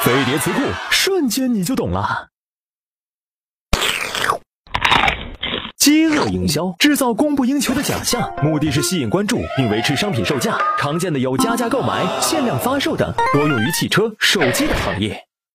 飞碟词库瞬间你就懂了。饥饿营销制造供不应求的假象目的是吸引关注并维持商品售价常见的有加价购买限量发售等多用于汽车手机等行业。